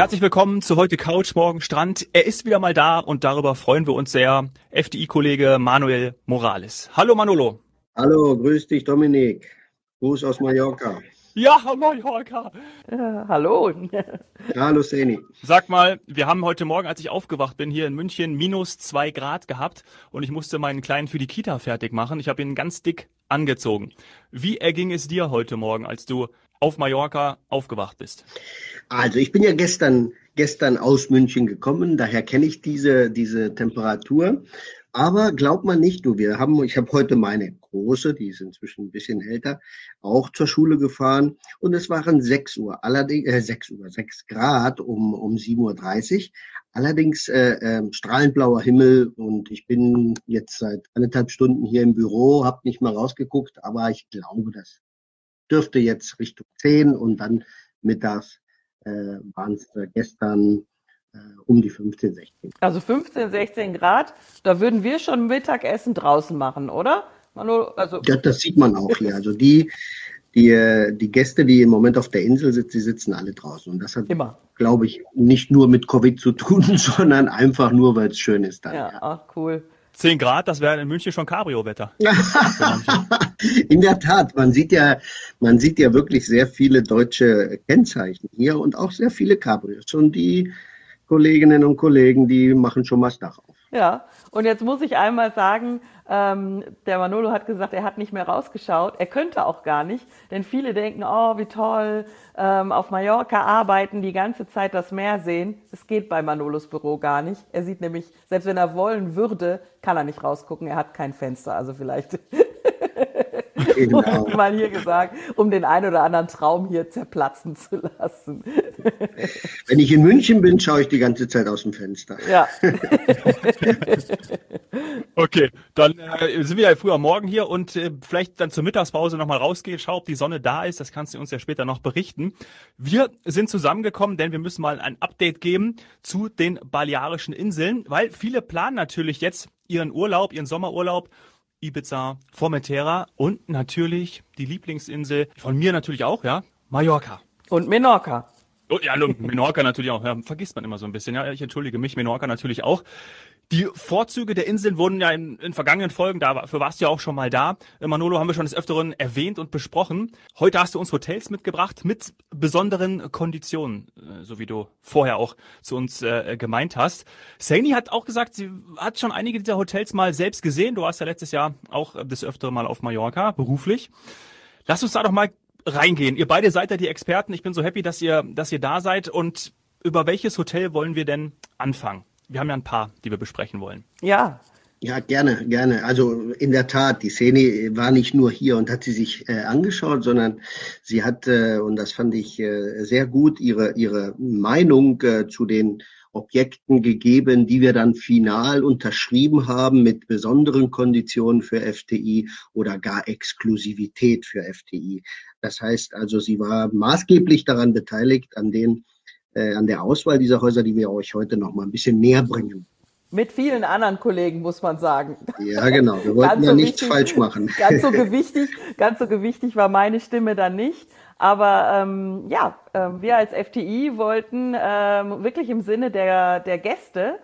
Herzlich willkommen zu heute Couch, morgen Strand. Er ist wieder mal da und darüber freuen wir uns sehr. FDI-Kollege Manuel Morales. Hallo Manolo. Hallo, grüß dich Dominik. Gruß aus Mallorca. Ja, Mallorca. Äh, hallo. Hallo Seni. Sag mal, wir haben heute Morgen, als ich aufgewacht bin, hier in München minus zwei Grad gehabt und ich musste meinen Kleinen für die Kita fertig machen. Ich habe ihn ganz dick angezogen. Wie erging es dir heute Morgen, als du auf Mallorca aufgewacht bist? Also ich bin ja gestern, gestern aus München gekommen, daher kenne ich diese, diese Temperatur. Aber glaubt man nicht, du, wir haben, ich habe heute meine große, die ist inzwischen ein bisschen älter, auch zur Schule gefahren und es waren sechs Uhr, allerdings äh, sechs Uhr, sechs Grad um um sieben Uhr. dreißig. Allerdings äh, äh, strahlend blauer Himmel und ich bin jetzt seit anderthalb Stunden hier im Büro, habe nicht mal rausgeguckt, aber ich glaube, das dürfte jetzt Richtung zehn und dann mittags äh, waren es äh, gestern äh, um die 15, 16. Also 15, 16 Grad, da würden wir schon Mittagessen draußen machen, oder? Manu, also ja, das sieht man auch hier. Also die, die, äh, die Gäste, die im Moment auf der Insel sitzen, die sitzen alle draußen. Und das hat, glaube ich, nicht nur mit Covid zu tun, sondern einfach nur, weil es schön ist. Dann, ja, ja. Ach, cool. 10 Grad, das wäre in München schon Cabrio-Wetter. in der Tat, man sieht ja, man sieht ja wirklich sehr viele deutsche Kennzeichen hier und auch sehr viele Cabrios. Und die Kolleginnen und Kollegen, die machen schon mal das Dach auf. Ja, und jetzt muss ich einmal sagen, ähm, der Manolo hat gesagt, er hat nicht mehr rausgeschaut. Er könnte auch gar nicht, denn viele denken, oh, wie toll, ähm, auf Mallorca arbeiten, die ganze Zeit das Meer sehen. Es geht bei Manolos Büro gar nicht. Er sieht nämlich, selbst wenn er wollen würde, kann er nicht rausgucken. Er hat kein Fenster, also vielleicht Genau. mal hier gesagt, um den einen oder anderen Traum hier zerplatzen zu lassen. Wenn ich in München bin, schaue ich die ganze Zeit aus dem Fenster. Ja. okay, dann äh, sind wir ja früher Morgen hier und äh, vielleicht dann zur Mittagspause nochmal rausgehen, schau, ob die Sonne da ist. Das kannst du uns ja später noch berichten. Wir sind zusammengekommen, denn wir müssen mal ein Update geben zu den Balearischen Inseln, weil viele planen natürlich jetzt ihren Urlaub, ihren Sommerurlaub Ibiza, Formentera und natürlich die Lieblingsinsel von mir natürlich auch, ja, Mallorca. Und Menorca. Oh, ja, Menorca natürlich auch. Ja, vergisst man immer so ein bisschen. Ja, ich entschuldige mich, Menorca natürlich auch. Die Vorzüge der Inseln wurden ja in, in vergangenen Folgen, dafür warst du ja auch schon mal da. Äh, Manolo haben wir schon des Öfteren erwähnt und besprochen. Heute hast du uns Hotels mitgebracht mit besonderen Konditionen, äh, so wie du vorher auch zu uns äh, gemeint hast. Saini hat auch gesagt, sie hat schon einige dieser Hotels mal selbst gesehen. Du warst ja letztes Jahr auch des Öfteren mal auf Mallorca, beruflich. Lass uns da doch mal reingehen. Ihr beide seid ja die Experten. Ich bin so happy, dass ihr, dass ihr da seid. Und über welches Hotel wollen wir denn anfangen? Wir haben ja ein paar, die wir besprechen wollen. Ja. Ja, gerne, gerne. Also in der Tat, die Szene war nicht nur hier und hat sie sich äh, angeschaut, sondern sie hat, äh, und das fand ich äh, sehr gut, ihre, ihre Meinung äh, zu den Objekten gegeben, die wir dann final unterschrieben haben mit besonderen Konditionen für FTI oder gar Exklusivität für FTI. Das heißt also, sie war maßgeblich daran beteiligt an den äh, an der Auswahl dieser Häuser, die wir euch heute noch mal ein bisschen näher bringen. Mit vielen anderen Kollegen, muss man sagen. Ja, genau. Wir wollten ja so nichts wichtig, falsch machen. Ganz so gewichtig, ganz so gewichtig war meine Stimme dann nicht. Aber ähm, ja, äh, wir als FTI wollten ähm, wirklich im Sinne der, der Gäste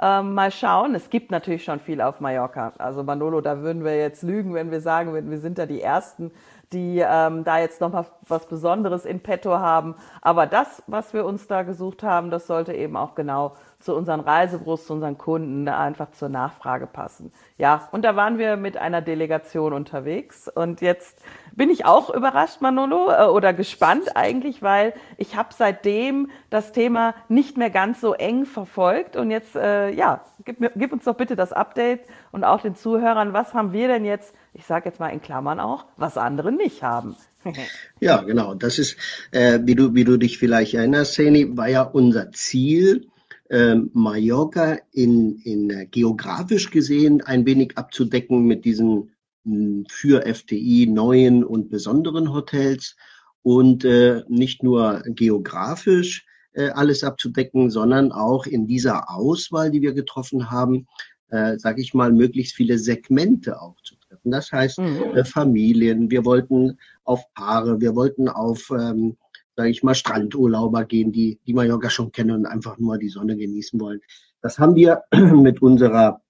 ähm, mal schauen. Es gibt natürlich schon viel auf Mallorca. Also Manolo, da würden wir jetzt lügen, wenn wir sagen würden, wir sind da die Ersten, die ähm, da jetzt nochmal was Besonderes in petto haben. Aber das, was wir uns da gesucht haben, das sollte eben auch genau zu unseren Reisebüros, zu unseren Kunden einfach zur Nachfrage passen. Ja, und da waren wir mit einer Delegation unterwegs und jetzt bin ich auch überrascht, Manolo, äh, oder gespannt eigentlich, weil ich habe seitdem das Thema nicht mehr ganz so eng verfolgt und jetzt, äh, ja, gib, mir, gib uns doch bitte das Update und auch den Zuhörern, was haben wir denn jetzt, ich sage jetzt mal in Klammern auch, was andere nicht haben. ja, genau. Das ist, äh, wie, du, wie du dich vielleicht erinnerst, Seni, war ja unser Ziel, ähm, Mallorca in, in äh, geografisch gesehen ein wenig abzudecken mit diesen hm, für FTI neuen und besonderen Hotels und äh, nicht nur geografisch äh, alles abzudecken, sondern auch in dieser Auswahl, die wir getroffen haben, äh, sage ich mal, möglichst viele Segmente auch zu treffen. Das heißt mhm. äh, Familien, wir wollten auf Paare, wir wollten auf ähm, sage ich mal, Strandurlauber gehen, die, die Mallorca schon kennen und einfach nur die Sonne genießen wollen. Das haben wir mit unserer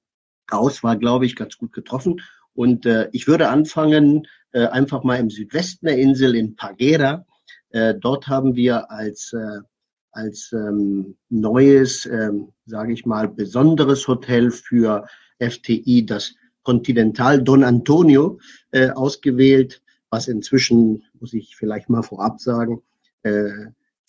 Auswahl, glaube ich, ganz gut getroffen. Und äh, ich würde anfangen, äh, einfach mal im Südwesten der Insel in Pagera. Äh, dort haben wir als, äh, als ähm, neues, ähm, sage ich mal, besonderes Hotel für FTI das Continental Don Antonio äh, ausgewählt, was inzwischen, muss ich vielleicht mal vorab sagen,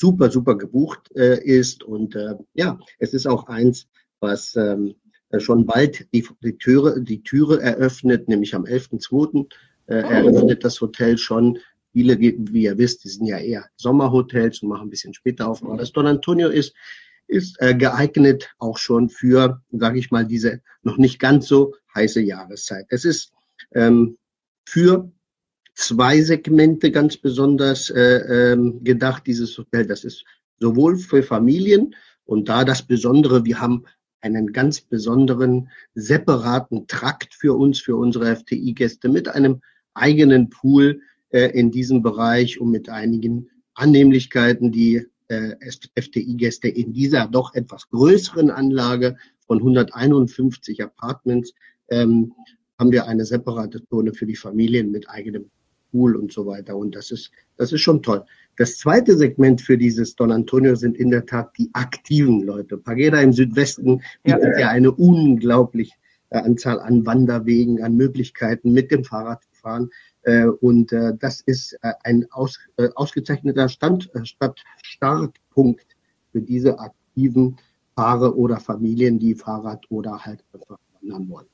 super, super gebucht äh, ist. Und äh, ja, es ist auch eins, was ähm, schon bald die, die, Türe, die Türe eröffnet, nämlich am 11.2. Äh, eröffnet das Hotel schon. Viele, wie ihr wisst, die sind ja eher Sommerhotels und machen ein bisschen später auf. Aber das Don Antonio ist, ist äh, geeignet auch schon für, sage ich mal, diese noch nicht ganz so heiße Jahreszeit. Es ist ähm, für zwei Segmente ganz besonders äh, ähm, gedacht, dieses Hotel. Das ist sowohl für Familien und da das Besondere, wir haben einen ganz besonderen separaten Trakt für uns, für unsere FTI-Gäste mit einem eigenen Pool äh, in diesem Bereich und mit einigen Annehmlichkeiten, die äh, FTI-Gäste in dieser doch etwas größeren Anlage von 151 Apartments ähm, haben wir eine separate Zone für die Familien mit eigenem Pool und so weiter. Und das ist, das ist schon toll. Das zweite Segment für dieses Don Antonio sind in der Tat die aktiven Leute. Pageda im Südwesten bietet ja, ja eine unglaubliche äh, Anzahl an Wanderwegen, an Möglichkeiten mit dem Fahrrad zu fahren. Äh, und äh, das ist ein aus, ausgezeichneter Stand, Stadt, Startpunkt für diese aktiven Paare oder Familien, die Fahrrad oder halt einfach wandern wollen.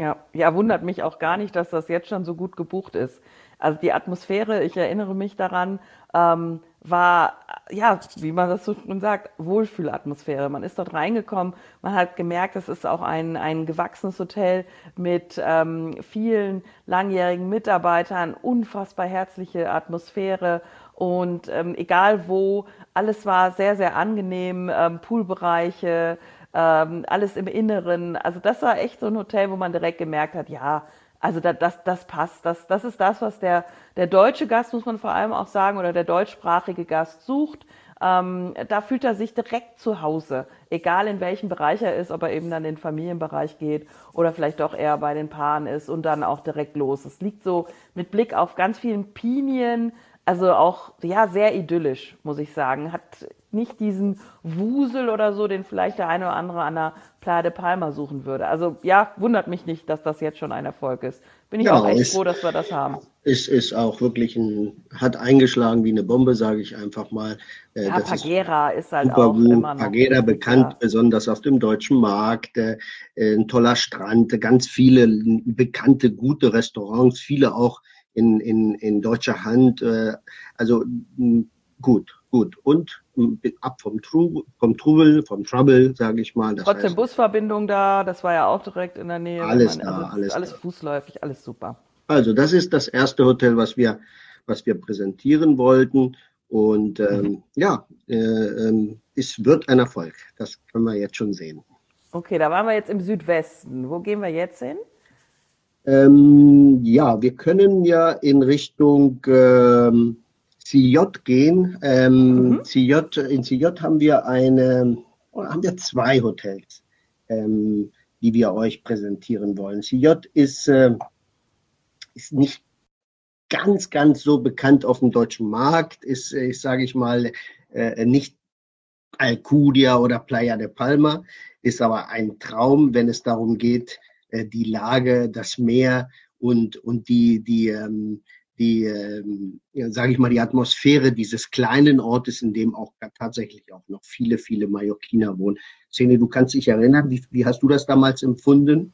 Ja, ja, wundert mich auch gar nicht, dass das jetzt schon so gut gebucht ist. Also die Atmosphäre, ich erinnere mich daran, ähm, war, ja, wie man das so schon sagt, Wohlfühlatmosphäre. Man ist dort reingekommen, man hat gemerkt, es ist auch ein, ein gewachsenes Hotel mit ähm, vielen langjährigen Mitarbeitern, unfassbar herzliche Atmosphäre und ähm, egal wo, alles war sehr, sehr angenehm, ähm, Poolbereiche, ähm, alles im Inneren. Also das war echt so ein Hotel, wo man direkt gemerkt hat, ja, also das, das, das passt. Das, das ist das, was der, der deutsche Gast, muss man vor allem auch sagen, oder der deutschsprachige Gast sucht. Ähm, da fühlt er sich direkt zu Hause, egal in welchem Bereich er ist, ob er eben dann in den Familienbereich geht oder vielleicht doch eher bei den Paaren ist und dann auch direkt los. Es liegt so mit Blick auf ganz vielen Pinien, also auch ja sehr idyllisch, muss ich sagen. Hat nicht diesen Wusel oder so, den vielleicht der eine oder andere an der Playa de Palma suchen würde. Also ja, wundert mich nicht, dass das jetzt schon ein Erfolg ist. Bin ich ja, auch echt ist, froh, dass wir das haben. Es ist auch wirklich ein, hat eingeschlagen wie eine Bombe, sage ich einfach mal. Äh, ja, Pagera ist, ist halt auch gut. immer noch. Pagera bekannt, ja. besonders auf dem deutschen Markt. Äh, ein toller Strand, ganz viele bekannte, gute Restaurants, viele auch in, in, in deutscher Hand. Äh, also gut, gut. Und ab vom, Tru vom Trubel, vom Trouble, sage ich mal. Trotzdem heißt, Busverbindung da, das war ja auch direkt in der Nähe. Alles man, da, also alles Alles da. fußläufig, alles super. Also das ist das erste Hotel, was wir, was wir präsentieren wollten. Und ähm, mhm. ja, äh, äh, es wird ein Erfolg. Das können wir jetzt schon sehen. Okay, da waren wir jetzt im Südwesten. Wo gehen wir jetzt hin? Ähm, ja, wir können ja in Richtung ähm, CJ gehen. Ähm, mhm. CJ, in CJ haben wir eine, haben wir zwei Hotels, ähm, die wir euch präsentieren wollen. CJ ist, äh, ist nicht ganz, ganz so bekannt auf dem deutschen Markt, ist, äh, ich sage ich mal, äh, nicht Alcudia oder Playa de Palma, ist aber ein Traum, wenn es darum geht, äh, die Lage, das Meer und, und die, die, ähm, die, ähm, ja, sage ich mal, die Atmosphäre dieses kleinen Ortes, in dem auch tatsächlich auch noch viele, viele Mallorquiner wohnen. Szene, du kannst dich erinnern, wie, wie hast du das damals empfunden?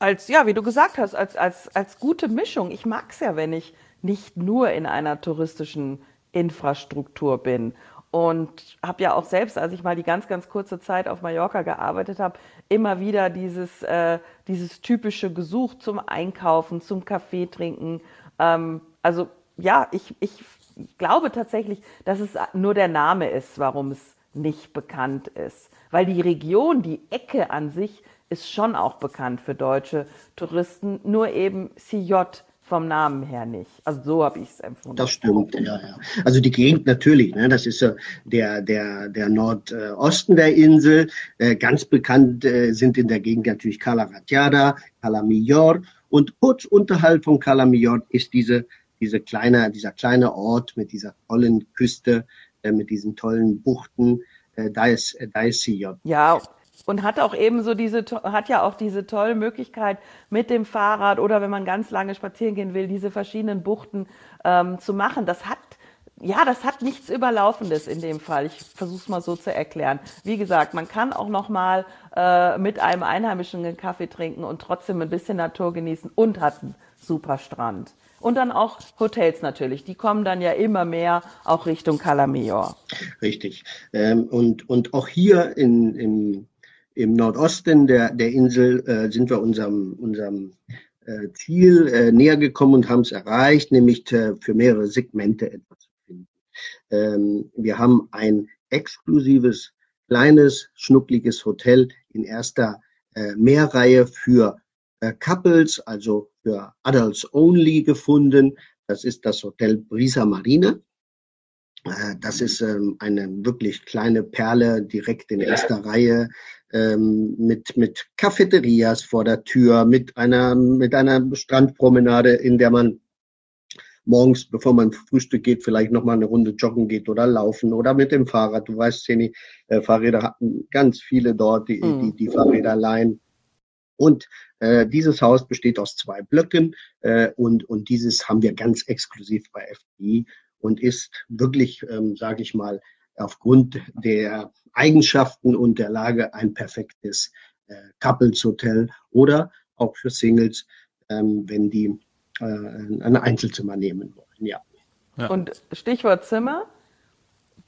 Als, ja, wie du gesagt hast, als, als, als gute Mischung. Ich mag es ja, wenn ich nicht nur in einer touristischen Infrastruktur bin. Und habe ja auch selbst, als ich mal die ganz, ganz kurze Zeit auf Mallorca gearbeitet habe, immer wieder dieses, äh, dieses typische Gesuch zum Einkaufen, zum Kaffee trinken. Ähm, also ja, ich, ich glaube tatsächlich, dass es nur der Name ist, warum es nicht bekannt ist. Weil die Region, die Ecke an sich ist schon auch bekannt für deutsche Touristen, nur eben CJ vom Namen her nicht. Also so habe ich es empfunden. Das stimmt, ja, ja. Also die Gegend natürlich, ne? das ist der, der, der Nordosten der Insel. Äh, ganz bekannt äh, sind in der Gegend natürlich Cala Ratjada, Cala Millor und kurz unterhalb von Cala Millor ist diese, diese kleine, dieser kleine Ort mit dieser tollen Küste, äh, mit diesen tollen Buchten. Äh, da ist, äh, da ist Sillot. Ja, und hat auch eben so diese, hat ja auch diese tolle Möglichkeit mit dem Fahrrad oder wenn man ganz lange spazieren gehen will, diese verschiedenen Buchten ähm, zu machen. Das hat ja, das hat nichts Überlaufendes in dem Fall. Ich versuche es mal so zu erklären. Wie gesagt, man kann auch noch mal äh, mit einem Einheimischen einen Kaffee trinken und trotzdem ein bisschen Natur genießen und hat einen super Strand. Und dann auch Hotels natürlich. Die kommen dann ja immer mehr auch Richtung Calamajor. Richtig. Ähm, und, und auch hier in, in im Nordosten der, der Insel äh, sind wir unserem, unserem äh, Ziel äh, näher gekommen und haben es erreicht, nämlich äh, für mehrere Segmente etwas zu finden. Ähm, wir haben ein exklusives, kleines, schnuckliges Hotel in erster äh, Mehrreihe für Couples, also für Adults Only gefunden. Das ist das Hotel Brisa Marina. Äh, das ist ähm, eine wirklich kleine Perle direkt in erster Reihe ähm, mit, mit Cafeterias vor der Tür, mit einer, mit einer Strandpromenade, in der man morgens, bevor man Frühstück geht, vielleicht nochmal eine Runde joggen geht oder laufen oder mit dem Fahrrad. Du weißt, Jenny, äh, Fahrräder hatten ganz viele dort, die, mhm. die, die Fahrräder leihen. Und äh, dieses Haus besteht aus zwei Blöcken äh, und, und dieses haben wir ganz exklusiv bei FDI und ist wirklich, ähm, sage ich mal, aufgrund der Eigenschaften und der Lage ein perfektes äh, Couples Hotel oder auch für Singles, ähm, wenn die äh, ein Einzelzimmer nehmen wollen. Ja. ja. Und Stichwort Zimmer,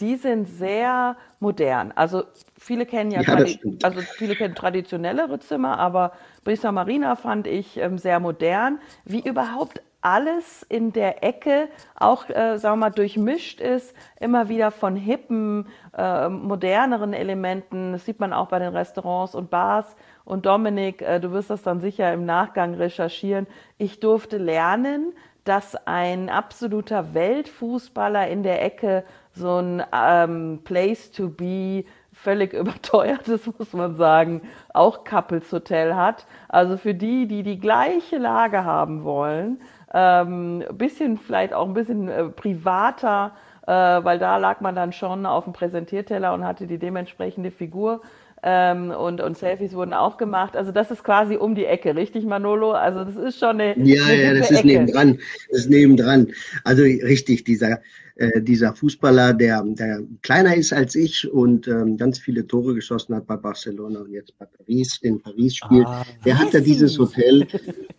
die sind sehr modern. Also viele kennen ja, ja also viele kennen traditionellere Zimmer, aber Brisa Marina fand ich ähm, sehr modern. Wie überhaupt alles in der Ecke auch, äh, sagen wir mal, durchmischt ist, immer wieder von hippen, äh, moderneren Elementen. Das sieht man auch bei den Restaurants und Bars. Und Dominik, äh, du wirst das dann sicher im Nachgang recherchieren. Ich durfte lernen, dass ein absoluter Weltfußballer in der Ecke so ein ähm, Place to be völlig überteuertes, muss man sagen, auch Couples Hotel hat. Also für die, die die gleiche Lage haben wollen, ähm, bisschen vielleicht auch ein bisschen äh, privater, äh, weil da lag man dann schon auf dem Präsentierteller und hatte die dementsprechende Figur. Ähm, und, und Selfies wurden auch gemacht. Also das ist quasi um die Ecke, richtig, Manolo? Also das ist schon eine. Ja, eine ja, das ist Ecke. nebendran. Das ist nebendran. Also richtig, dieser äh, dieser Fußballer, der, der kleiner ist als ich und ähm, ganz viele Tore geschossen hat bei Barcelona und jetzt bei Paris, in Paris spielt, ah, der hat da dieses Hotel,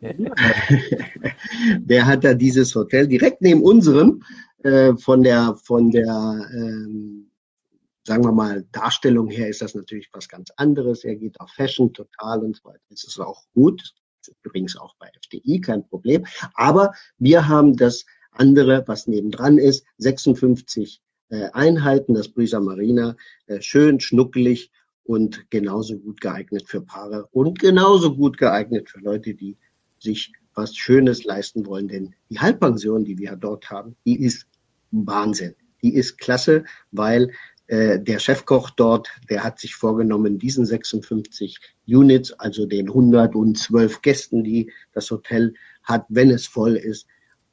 der hat da dieses Hotel direkt neben unserem äh, von der, von der, ähm, sagen wir mal, Darstellung her ist das natürlich was ganz anderes. Er geht auf Fashion total und so weiter. Das ist auch gut. Übrigens auch bei FDI kein Problem. Aber wir haben das andere, was nebendran ist, 56 äh, Einheiten, das Brisa Marina, äh, schön schnuckelig und genauso gut geeignet für Paare und genauso gut geeignet für Leute, die sich was Schönes leisten wollen. Denn die Halbpension, die wir dort haben, die ist Wahnsinn. Die ist klasse, weil äh, der Chefkoch dort, der hat sich vorgenommen, diesen 56 Units, also den 112 Gästen, die das Hotel hat, wenn es voll ist,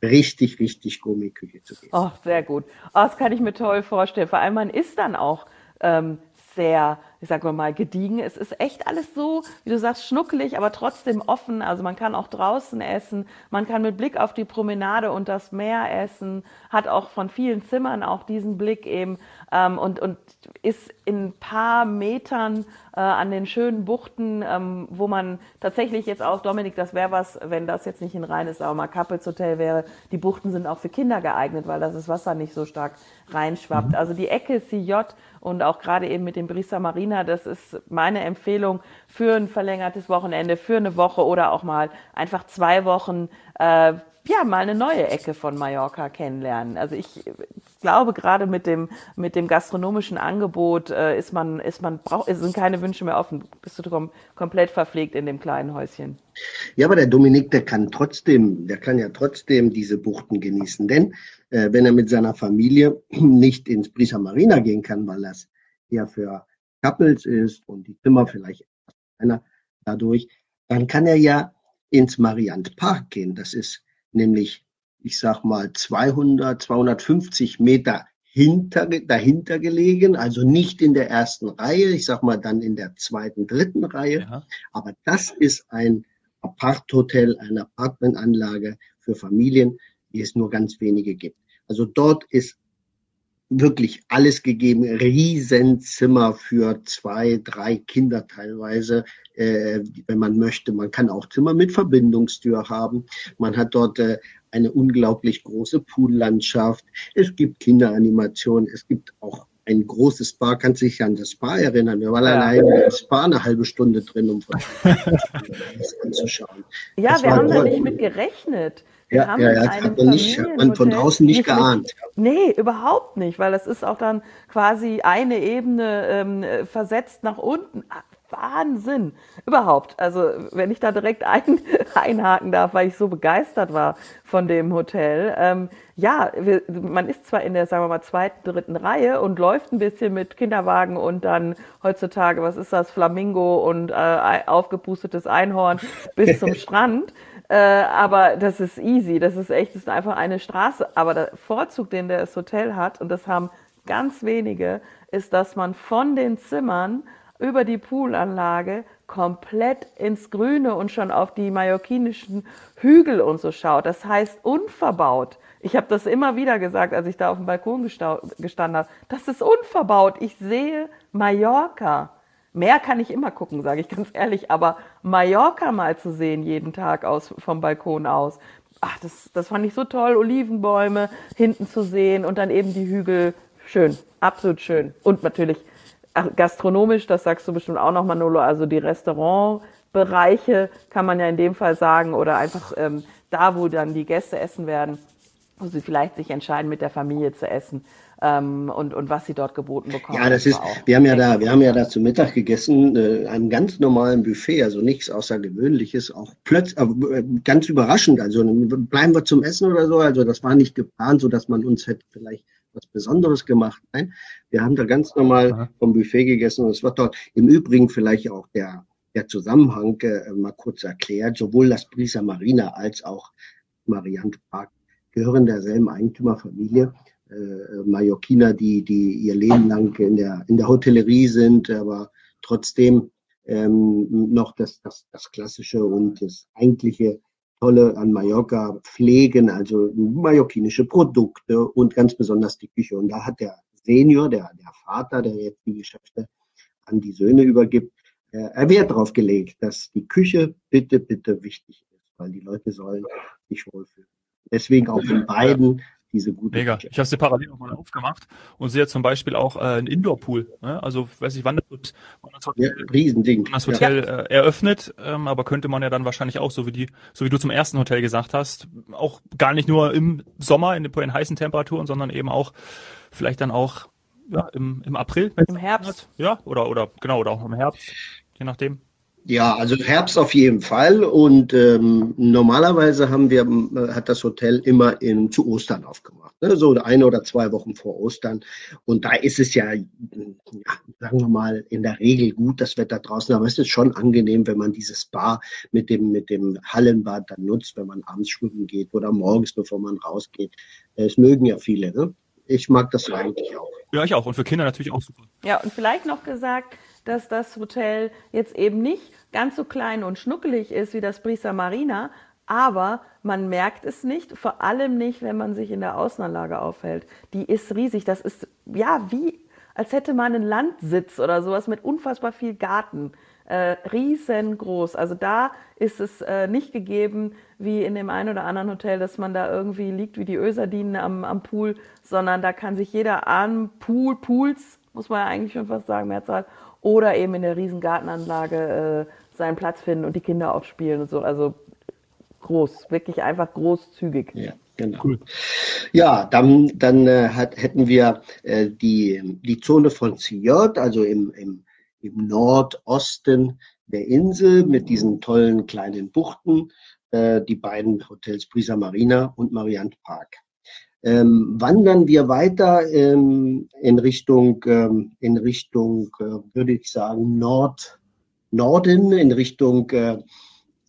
richtig, richtig Gummiküche zu geben. Oh, sehr gut. Oh, das kann ich mir toll vorstellen. Vor allem, man ist dann auch ähm, sehr, ich sag mal, gediegen. Es ist echt alles so, wie du sagst, schnuckelig, aber trotzdem offen. Also man kann auch draußen essen, man kann mit Blick auf die Promenade und das Meer essen, hat auch von vielen Zimmern auch diesen Blick eben ähm, und, und ist in ein paar Metern äh, an den schönen Buchten, ähm, wo man tatsächlich jetzt auch, Dominik, das wäre was, wenn das jetzt nicht ein reines Saumer Couples Hotel wäre, die Buchten sind auch für Kinder geeignet, weil das Wasser nicht so stark reinschwappt. Mhm. Also die Ecke CJ und auch gerade eben mit dem Brisa Marina, das ist meine Empfehlung für ein verlängertes Wochenende, für eine Woche oder auch mal einfach zwei Wochen. Äh, ja, mal eine neue Ecke von Mallorca kennenlernen. Also ich glaube, gerade mit dem, mit dem gastronomischen Angebot äh, ist man, ist man, braucht, sind keine Wünsche mehr offen. Bist du kom komplett verpflegt in dem kleinen Häuschen. Ja, aber der Dominik, der kann trotzdem, der kann ja trotzdem diese Buchten genießen. Denn äh, wenn er mit seiner Familie nicht ins Brisa Marina gehen kann, weil das ja für Couples ist und die Zimmer vielleicht einer dadurch, dann kann er ja ins Mariant Park gehen. Das ist nämlich, ich sag mal, 200, 250 Meter hinter, dahinter gelegen, also nicht in der ersten Reihe, ich sag mal dann in der zweiten, dritten Reihe. Ja. Aber das ist ein Apart-Hotel, eine Apartmentanlage für Familien, die es nur ganz wenige gibt. Also dort ist wirklich alles gegeben, Riesenzimmer für zwei, drei Kinder teilweise, äh, wenn man möchte. Man kann auch Zimmer mit Verbindungstür haben. Man hat dort äh, eine unglaublich große Poollandschaft. Es gibt Kinderanimationen. Es gibt auch ein großes Spa. Kannst du dich an das Spa erinnern? Wir waren ja. alleine im Spa eine halbe Stunde drin, um das anzuschauen. Ja, das wir haben da nicht mit gerechnet. Wir ja, ja, ja, hat man, nicht, hat man von draußen nicht geahnt. nee, überhaupt nicht, weil das ist auch dann quasi eine Ebene ähm, versetzt nach unten. Ah, Wahnsinn. Überhaupt. Also, wenn ich da direkt ein, einhaken darf, weil ich so begeistert war von dem Hotel. Ähm, ja, wir, man ist zwar in der, sagen wir mal, zweiten, dritten Reihe und läuft ein bisschen mit Kinderwagen und dann heutzutage, was ist das, Flamingo und äh, aufgepustetes Einhorn bis zum Strand. Äh, aber das ist easy, das ist echt, das ist einfach eine Straße. Aber der Vorzug, den das Hotel hat, und das haben ganz wenige, ist, dass man von den Zimmern über die Poolanlage komplett ins Grüne und schon auf die mallorquinischen Hügel und so schaut. Das heißt unverbaut. Ich habe das immer wieder gesagt, als ich da auf dem Balkon gestanden habe. Das ist unverbaut. Ich sehe Mallorca. Mehr kann ich immer gucken, sage ich ganz ehrlich, aber Mallorca mal zu sehen jeden Tag aus vom Balkon aus, ach, das, das fand ich so toll, Olivenbäume hinten zu sehen und dann eben die Hügel, schön, absolut schön. Und natürlich ach, gastronomisch, das sagst du bestimmt auch noch, Manolo, also die Restaurantbereiche kann man ja in dem Fall sagen oder einfach ähm, da, wo dann die Gäste essen werden, wo sie vielleicht sich entscheiden, mit der Familie zu essen ähm, und, und was sie dort geboten bekommen. Ja, das ist, wir haben ja da, wir haben ja da zu Mittag gegessen, äh, einem ganz normalen Buffet, also nichts Außergewöhnliches, auch plötzlich, äh, ganz überraschend, also bleiben wir zum Essen oder so, also das war nicht geplant, so dass man uns hätte vielleicht was Besonderes gemacht. Nein, wir haben da ganz normal Aha. vom Buffet gegessen und es war dort im Übrigen vielleicht auch der, der Zusammenhang äh, mal kurz erklärt, sowohl das Brisa Marina als auch Mariant Park gehören derselben Eigentümerfamilie äh, Mallorquiner, die, die ihr Leben lang in der, in der Hotellerie sind, aber trotzdem ähm, noch das, das, das Klassische und das eigentliche Tolle an Mallorca pflegen, also mallorquinische Produkte und ganz besonders die Küche. Und da hat der Senior, der, der Vater, der jetzt die Geschäfte an die Söhne übergibt, äh, Wert darauf gelegt, dass die Küche bitte, bitte wichtig ist, weil die Leute sollen sich wohlfühlen. Deswegen auch in beiden diese gute Mega. Küche. Ich habe sie parallel nochmal aufgemacht und sehe zum Beispiel auch äh, einen Indoor-Pool. Ne? Also weiß ich, wann das, wann das Hotel, ja, Riesending. Wann das Hotel ja. äh, eröffnet, ähm, aber könnte man ja dann wahrscheinlich auch, so wie die, so wie du zum ersten Hotel gesagt hast, auch gar nicht nur im Sommer in, in heißen Temperaturen, sondern eben auch vielleicht dann auch ja, im, im April. Im Herbst. Ja, oder, oder genau, oder auch im Herbst, je nachdem. Ja, also Herbst auf jeden Fall. Und ähm, normalerweise haben wir, äh, hat das Hotel immer in, zu Ostern aufgemacht. Ne? So eine oder zwei Wochen vor Ostern. Und da ist es ja, ja, sagen wir mal, in der Regel gut, das Wetter draußen. Aber es ist schon angenehm, wenn man dieses Bar mit dem, mit dem Hallenbad dann nutzt, wenn man abends schwimmen geht oder morgens, bevor man rausgeht. Es mögen ja viele. Ne? Ich mag das eigentlich auch. Ja, ich auch. Und für Kinder natürlich auch super. Ja, und vielleicht noch gesagt, dass das Hotel jetzt eben nicht ganz so klein und schnuckelig ist wie das Brisa Marina, aber man merkt es nicht, vor allem nicht, wenn man sich in der Außenanlage aufhält. Die ist riesig. Das ist ja wie, als hätte man einen Landsitz oder sowas mit unfassbar viel Garten. Äh, riesengroß. Also da ist es äh, nicht gegeben, wie in dem einen oder anderen Hotel, dass man da irgendwie liegt wie die Ösardinen am, am Pool, sondern da kann sich jeder am Pool, Pools, muss man ja eigentlich schon fast sagen, Mehrzahl, oder eben in der riesen Gartenanlage äh, seinen Platz finden und die Kinder auch spielen und so. Also groß, wirklich einfach großzügig. Ja, genau. Cool. Ja, dann, dann äh, hat, hätten wir äh, die, die Zone von Siyot, also im, im, im Nordosten der Insel mit diesen tollen kleinen Buchten, äh, die beiden Hotels Brisa Marina und Mariant Park. Ähm, wandern wir weiter ähm, in Richtung, ähm, in Richtung, äh, würde ich sagen, Nord, Norden, in Richtung äh,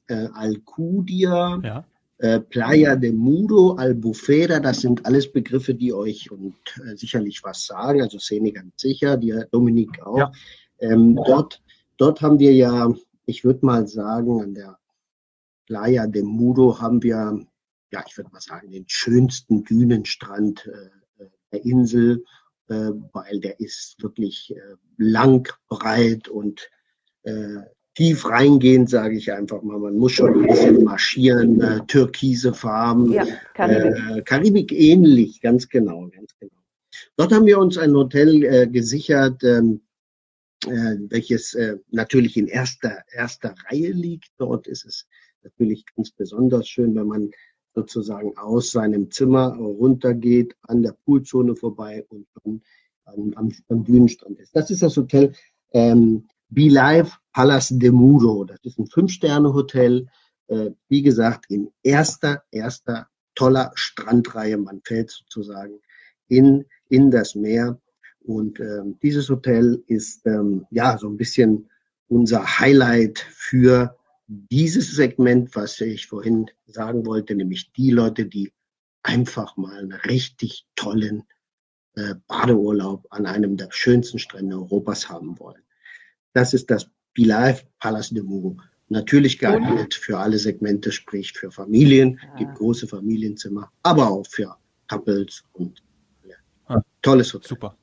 äh, Alcudia, ja. äh, Playa de Mudo, Albufera, das sind alles Begriffe, die euch und äh, sicherlich was sagen, also Szene ganz sicher, die Dominik auch. Ja. Ähm, dort, dort haben wir ja, ich würde mal sagen, an der Playa de Mudo haben wir, ja, ich würde mal sagen, den schönsten Dünenstrand äh, äh, der Insel, äh, weil der ist wirklich äh, lang, breit und äh, tief reingehend, sage ich einfach mal. Man muss schon ein bisschen marschieren, äh, türkise Farben, ja, Karibik. Karibik ähnlich, ganz genau, ganz genau. Dort haben wir uns ein Hotel gesichert, ähm, äh, welches äh, natürlich in erster, erster Reihe liegt. Dort ist es natürlich ganz besonders schön, wenn man sozusagen aus seinem Zimmer runtergeht, an der Poolzone vorbei und dann am, am, am Dünenstrand ist. Das ist das Hotel ähm, Be Live Palace de Muro. Das ist ein Fünf-Sterne-Hotel. Äh, wie gesagt, in erster, erster toller Strandreihe. Man fällt sozusagen in, in das Meer. Und ähm, dieses Hotel ist ähm, ja so ein bisschen unser Highlight für dieses Segment, was ich vorhin sagen wollte, nämlich die Leute, die einfach mal einen richtig tollen äh, Badeurlaub an einem der schönsten Strände Europas haben wollen. Das ist das Bilal Palace de Mou. Natürlich geeignet für alle Segmente, sprich für Familien, ja. gibt große Familienzimmer, aber auch für Couples und ja, tolles Hotel. Super.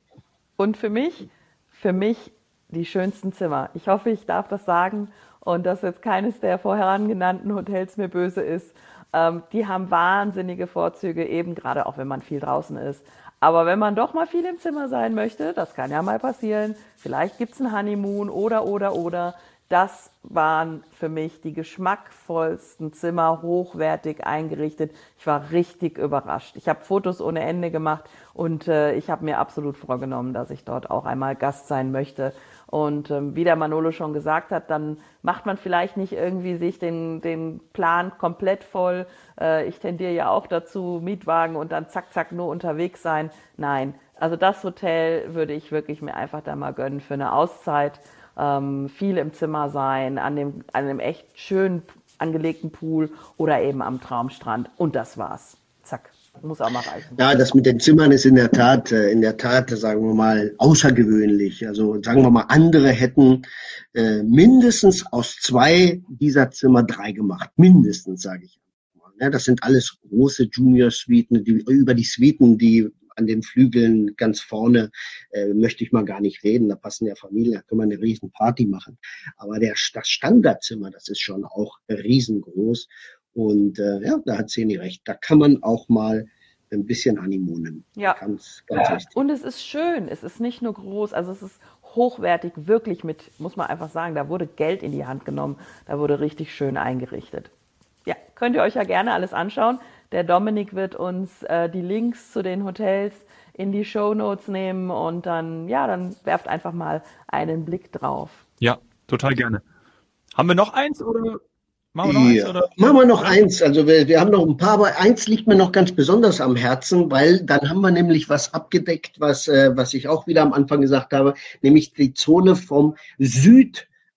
Und für mich, für mich die schönsten Zimmer. Ich hoffe, ich darf das sagen und dass jetzt keines der vorheran genannten Hotels mir böse ist. Ähm, die haben wahnsinnige Vorzüge, eben gerade auch wenn man viel draußen ist. Aber wenn man doch mal viel im Zimmer sein möchte, das kann ja mal passieren, vielleicht gibt es ein Honeymoon oder, oder, oder. Das waren für mich die geschmackvollsten Zimmer, hochwertig eingerichtet. Ich war richtig überrascht. Ich habe Fotos ohne Ende gemacht und äh, ich habe mir absolut vorgenommen, dass ich dort auch einmal Gast sein möchte. Und ähm, wie der Manolo schon gesagt hat, dann macht man vielleicht nicht irgendwie sich den, den Plan komplett voll. Äh, ich tendiere ja auch dazu, Mietwagen und dann zack, zack nur unterwegs sein. Nein, also das Hotel würde ich wirklich mir einfach da mal gönnen für eine Auszeit. Ähm, viel im Zimmer sein, an dem, an einem echt schön angelegten Pool oder eben am Traumstrand. Und das war's. Zack. Muss auch mal reichen. Ja, das mit den Zimmern ist in der Tat, äh, in der Tat, sagen wir mal, außergewöhnlich. Also sagen wir mal, andere hätten äh, mindestens aus zwei dieser Zimmer drei gemacht. Mindestens, sage ich. Ja, das sind alles große Junior-Suiten, die, über die Suiten, die an den Flügeln ganz vorne äh, möchte ich mal gar nicht reden. Da passen ja Familien, da können wir eine riesen Party machen. Aber der, das Standardzimmer, das ist schon auch riesengroß. Und äh, ja, da hat Seni recht. Da kann man auch mal ein bisschen Honeymoon. Ja. Ganz, ganz ja. Und es ist schön. Es ist nicht nur groß, also es ist hochwertig, wirklich mit, muss man einfach sagen, da wurde Geld in die Hand genommen. Da wurde richtig schön eingerichtet. Ja, könnt ihr euch ja gerne alles anschauen. Der Dominik wird uns äh, die Links zu den Hotels in die Show Notes nehmen und dann, ja, dann werft einfach mal einen Blick drauf. Ja, total gerne. Haben wir noch eins oder? Machen wir noch ja. eins, oder? Machen wir noch ja. eins. Also wir, wir haben noch ein paar, aber eins liegt mir noch ganz besonders am Herzen, weil dann haben wir nämlich was abgedeckt, was, äh, was ich auch wieder am Anfang gesagt habe, nämlich die Zone vom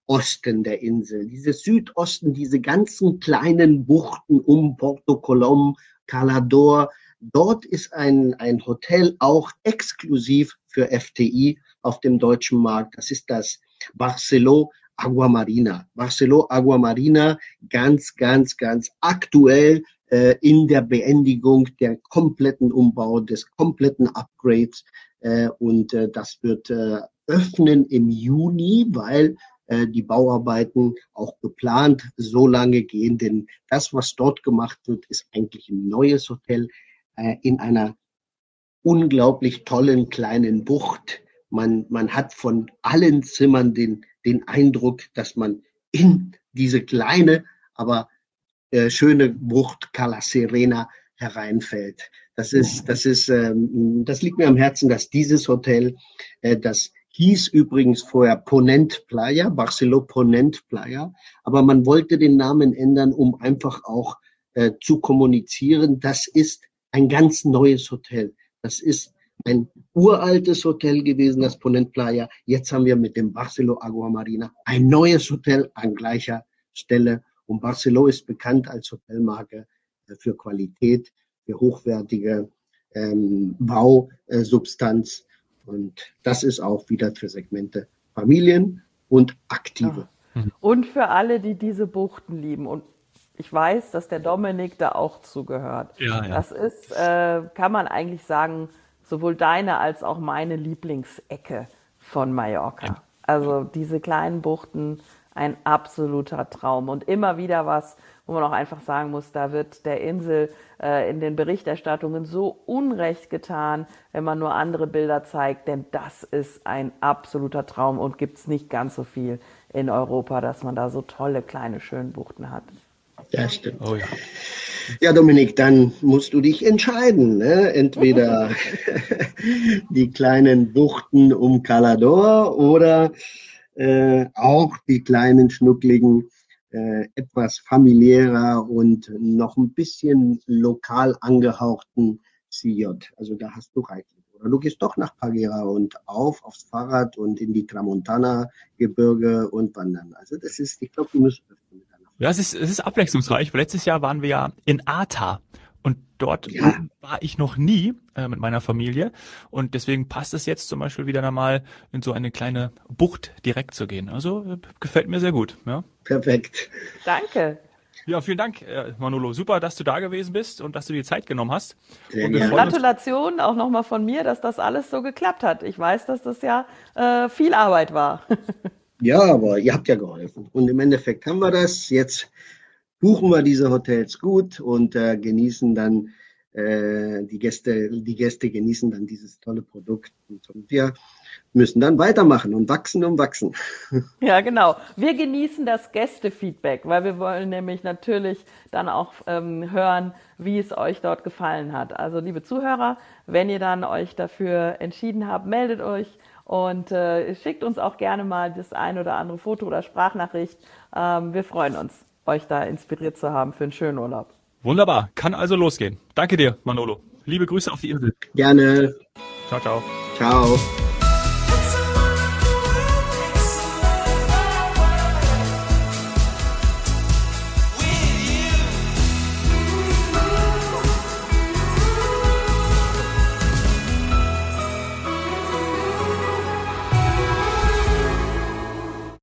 Südosten der Insel. Diese Südosten, diese ganzen kleinen Buchten um Porto Colom, Calador. Dort ist ein, ein Hotel auch exklusiv für FTI auf dem deutschen Markt. Das ist das Barcelo Agua Marina. Barceló Agua Marina, ganz, ganz, ganz aktuell äh, in der Beendigung der kompletten Umbau, des kompletten Upgrades. Äh, und äh, das wird äh, öffnen im Juni, weil die Bauarbeiten auch geplant so lange gehen. Denn das, was dort gemacht wird, ist eigentlich ein neues Hotel äh, in einer unglaublich tollen kleinen Bucht. Man, man hat von allen Zimmern den den Eindruck, dass man in diese kleine, aber äh, schöne Bucht Cala Serena hereinfällt. Das ist, das ist, ähm, das liegt mir am Herzen, dass dieses Hotel, äh, das hieß übrigens vorher Ponent Playa, Barceló Ponent Playa, aber man wollte den Namen ändern, um einfach auch äh, zu kommunizieren. Das ist ein ganz neues Hotel. Das ist ein uraltes Hotel gewesen, das Ponent Playa. Jetzt haben wir mit dem Barceló Agua Marina ein neues Hotel an gleicher Stelle. Und Barceló ist bekannt als Hotelmarke äh, für Qualität, für hochwertige ähm, Bausubstanz. Und das ist auch wieder für Segmente Familien und Aktive. Ja. Und für alle, die diese Buchten lieben. Und ich weiß, dass der Dominik da auch zugehört. Ja, ja. Das ist, äh, kann man eigentlich sagen, sowohl deine als auch meine Lieblingsecke von Mallorca. Ja. Also diese kleinen Buchten, ein absoluter Traum und immer wieder was, wo man auch einfach sagen muss, da wird der Insel äh, in den Berichterstattungen so Unrecht getan, wenn man nur andere Bilder zeigt, denn das ist ein absoluter Traum und gibt es nicht ganz so viel in Europa, dass man da so tolle kleine Schönbuchten hat. Das stimmt. Oh ja. Ja, Dominik, dann musst du dich entscheiden. Ne? Entweder die kleinen Buchten um Calador oder äh, auch die kleinen schnuckligen äh, etwas familiärer und noch ein bisschen lokal angehauchten CJ. Also da hast du reichlich. Oder du gehst doch nach Pagera und auf aufs Fahrrad und in die Tramontana-Gebirge und wandern. Also das ist, ich glaube, du musst ja, es ist, es ist abwechslungsreich. Letztes Jahr waren wir ja in Ata und dort ja. war ich noch nie äh, mit meiner Familie und deswegen passt es jetzt zum Beispiel wieder einmal in so eine kleine Bucht direkt zu gehen. Also äh, gefällt mir sehr gut. Ja. Perfekt. Danke. Ja, vielen Dank, äh, Manolo. Super, dass du da gewesen bist und dass du dir Zeit genommen hast. Gratulation auch nochmal von mir, dass das alles so geklappt hat. Ich weiß, dass das ja äh, viel Arbeit war. ja, aber ihr habt ja geholfen. Und im Endeffekt haben wir das. Jetzt buchen wir diese Hotels gut und äh, genießen dann äh, die Gäste, die Gäste genießen dann dieses tolle Produkt und, wir müssen dann weitermachen und wachsen und wachsen. Ja, genau. Wir genießen das Gästefeedback, weil wir wollen nämlich natürlich dann auch ähm, hören, wie es euch dort gefallen hat. Also liebe Zuhörer, wenn ihr dann euch dafür entschieden habt, meldet euch und äh, schickt uns auch gerne mal das ein oder andere Foto oder Sprachnachricht. Ähm, wir freuen uns euch da inspiriert zu haben für einen schönen Urlaub. Wunderbar, kann also losgehen. Danke dir, Manolo. Liebe Grüße auf die Insel. Gerne. Ciao, ciao. Ciao.